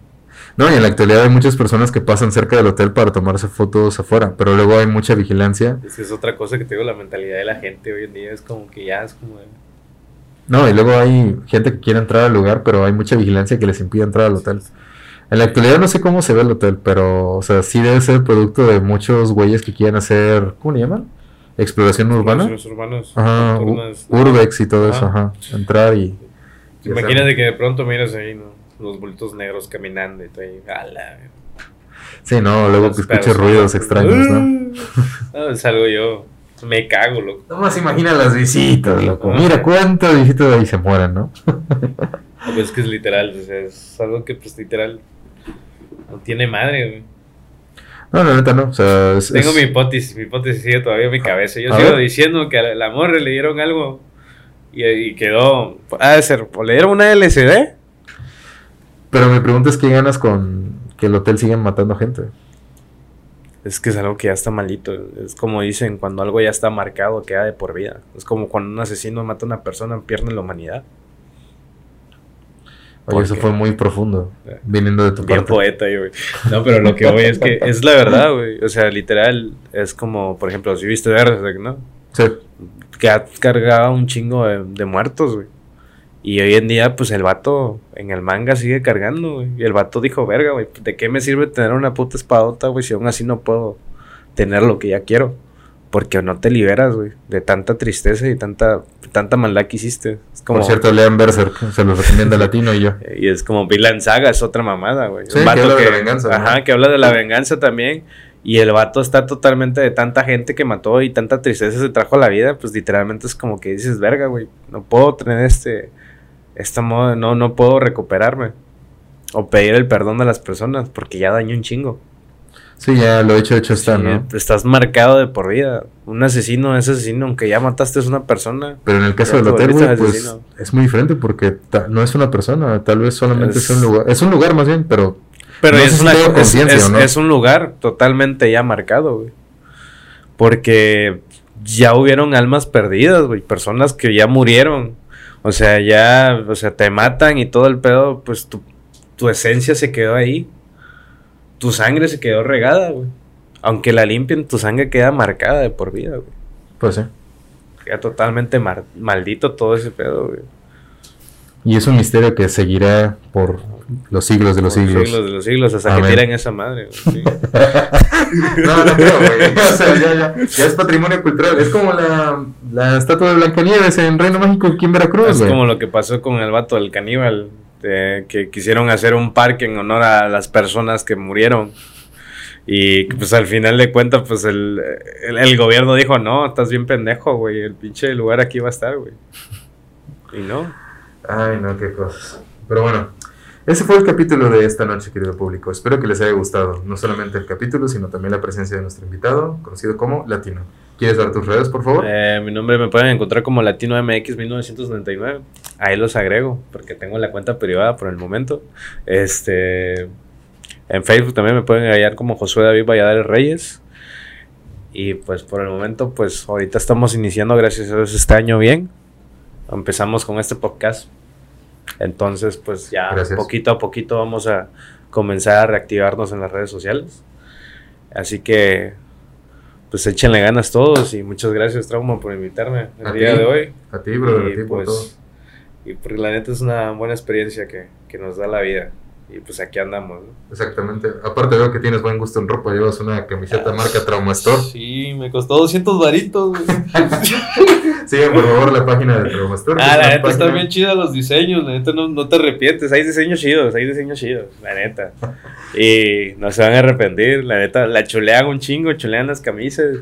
No, y en la actualidad hay muchas personas que pasan cerca del hotel para tomarse fotos afuera, pero luego hay mucha vigilancia. Es que es otra cosa que tengo la mentalidad de la gente hoy en día. Es como que ya es como. de- No, y luego hay gente que quiere entrar al lugar, pero hay mucha vigilancia que les impide entrar al hotel. En la actualidad no sé cómo se ve el hotel, pero, o sea, sí debe ser producto de muchos güeyes que quieren hacer, ¿cómo le llaman? Exploración urbana. Los urbanos. Ajá, urbex y todo eso, Ajá. Entrar y... y Imagínate hacer- que de pronto miras ahí, ¿no? Los bultos negros caminando y todo ahí. ¡A la verga! Sí, no, luego que escuches ruidos extraños, ¿no? No, [LAUGHS] salgo yo. Me cago, loco. Nomás imagina las visitas, loco. Mira cuántas visitas de ahí se mueren, ¿no? No, pues es que es literal, o sea, es algo que pues literal no tiene madre, güey. No, la neta no. O sea, es, Tengo es- mi hipótesis, mi hipótesis sigue todavía en mi cabeza. Yo A sigo ver. diciendo que a la morra le dieron algo y, y quedó, de ser, le dieron una LSD. Pero mi pregunta es qué ganas con que el hotel siga matando gente. Es que es algo que ya está malito. Es como dicen, cuando algo ya está marcado, queda de por vida. Es como cuando un asesino mata a una persona, pierde la humanidad. Oye, ¿Por eso fue muy profundo, Eh, viniendo de tu Bien parte. poeta, güey. No, pero lo que voy es que es la verdad, güey. O sea, literal, es como, por ejemplo, si viste Berserk, ¿no? Sí. que ha cargado un chingo de, de muertos, güey. Y hoy en día, pues el vato en el manga sigue cargando, güey. Y el vato dijo, verga, güey, ¿de qué me sirve tener una puta espadota, güey, si aún así no puedo tener lo que ya quiero? Porque no te liberas, güey, de tanta tristeza y tanta, tanta maldad que hiciste. Es como, Por cierto, lean Berserk, se los recomienda Latino y yo. [LAUGHS] y es como Vinland Saga, es otra mamada, güey. Sí, Un que vato habla de la venganza, ¿no? Ajá, que habla de la venganza también. Y el vato está totalmente de tanta gente que mató y tanta tristeza se trajo a la vida, pues literalmente es como que dices, verga, güey, no puedo tener este, esta moda, no, no puedo recuperarme. O pedir el perdón de las personas, porque ya dañó un chingo. Sí, ya lo hecho, hecho está, Sí, ¿no? Estás marcado de por vida. Un asesino es asesino, aunque ya mataste a una persona. Pero en el caso del te hotel, güey, pues es muy diferente porque no es una persona, tal vez solamente es, Es- un lugar. Es un lugar más bien, pero Pero No es, una, es, es- no. es un lugar totalmente ya marcado, güey. Porque ya hubieron almas perdidas, güey. Personas que ya murieron. O sea, ya, o sea, te matan y todo el pedo, pues tu, tu esencia se quedó ahí. Tu sangre se quedó regada, güey. Aunque la limpien, tu sangre queda marcada de por vida, güey. pues sí. Queda totalmente maldito todo ese pedo, güey. Y es un misterio que seguirá por los siglos de los Por siglos. de los siglos, hasta Amén. que tiren esa madre, sí. [LAUGHS] no, no creo, güey. [LAUGHS] O sea, ya, ya, ya es patrimonio cultural. Es como la, la estatua de Blancanieves en Reino Mágico aquí en Veracruz, Es como lo que pasó con el vato del caníbal, de que quisieron hacer un parque en honor a las personas que murieron. Y pues al final de cuentas, pues el, el, el gobierno dijo, no, estás bien pendejo, güey, el pinche lugar aquí va a estar, güey. Y no. Ay, no, qué cosas. Pero bueno, ese fue el capítulo de esta noche, querido público. Espero que les haya gustado, no solamente el capítulo, sino también la presencia de nuestro invitado, conocido como Latino. ¿Quieres dar tus redes, por favor? Eh, mi nombre me pueden encontrar como Latino MX 1999. Ahí los agrego, porque tengo la cuenta privada por el momento. Este. En Facebook también me pueden hallar como Josué David Valladares Reyes. Y pues por el momento, pues ahorita estamos iniciando, gracias a Dios, este año bien. Empezamos con este podcast. Entonces, pues ya Gracias. poquito a poquito vamos a comenzar a reactivarnos en las redes sociales. Así que, pues échenle ganas todos y muchas gracias, Trauma, por invitarme el A día de hoy. A ti, brother, a Y ti por pues, todo. y porque la neta es una buena experiencia que, que nos da la vida. Y pues aquí andamos, ¿no? Exactamente. Aparte veo que tienes buen gusto en ropa, llevas una camiseta Ah, marca Trauma Store. Sí, me costó 200 varitos. [LAUGHS] Sigan por favor la página de Trauma Store. que ah, la neta están bien chidos los diseños, la neta no, no te arrepientes, hay diseños chidos, hay diseños chidos, la neta. [LAUGHS] Y no se van a arrepentir, la neta, la chulean un chingo, chulean las camisas.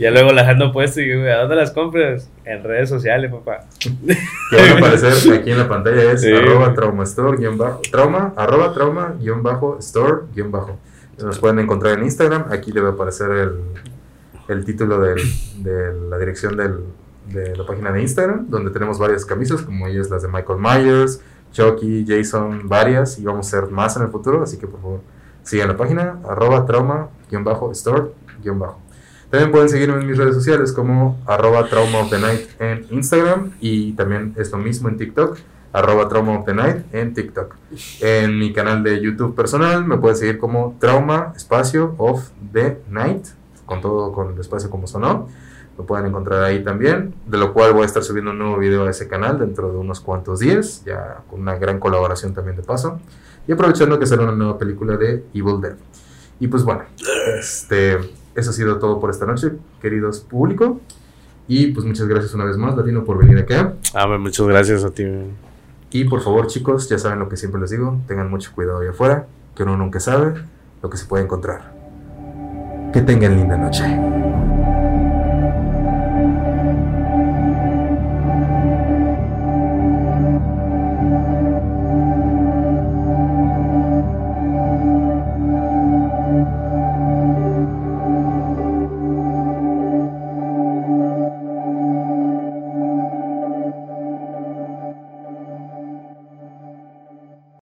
Ya luego las ando puesto y ¿a dónde las compras? En redes sociales, papá. que van a aparecer aquí en la pantalla es Sí. arroba trauma store guion bajo trauma arroba trauma guion bajo store guion bajo nos pueden encontrar en Instagram aquí debe aparecer el, el título del- de la dirección del- de la página de Instagram donde tenemos varias camisas como ellas las de Michael Myers Chucky, Jason, varias y vamos a hacer más en el futuro así que por favor sigan la página arroba trauma guion bajo store guion bajo también pueden seguirme en mis redes sociales como arroba trauma of the night en Instagram y también es lo mismo en TikTok, arroba trauma of the night en TikTok. En mi canal de YouTube personal me pueden seguir como trauma espacio of the night, con todo con el espacio como sonó. Lo pueden encontrar ahí también, de lo cual voy a estar subiendo un nuevo video a ese canal dentro de unos cuantos días, ya con una gran colaboración también de paso. Y aprovechando que sale una nueva película de Evil Dead. Y pues bueno, este, eso ha sido todo por esta noche, queridos público. Y pues muchas gracias una vez más, Latino, por venir acá. Ah, muchas gracias a ti. Y por favor, chicos, ya saben lo que siempre les digo, tengan mucho cuidado allá afuera, que uno nunca sabe lo que se puede encontrar. Que tengan linda noche.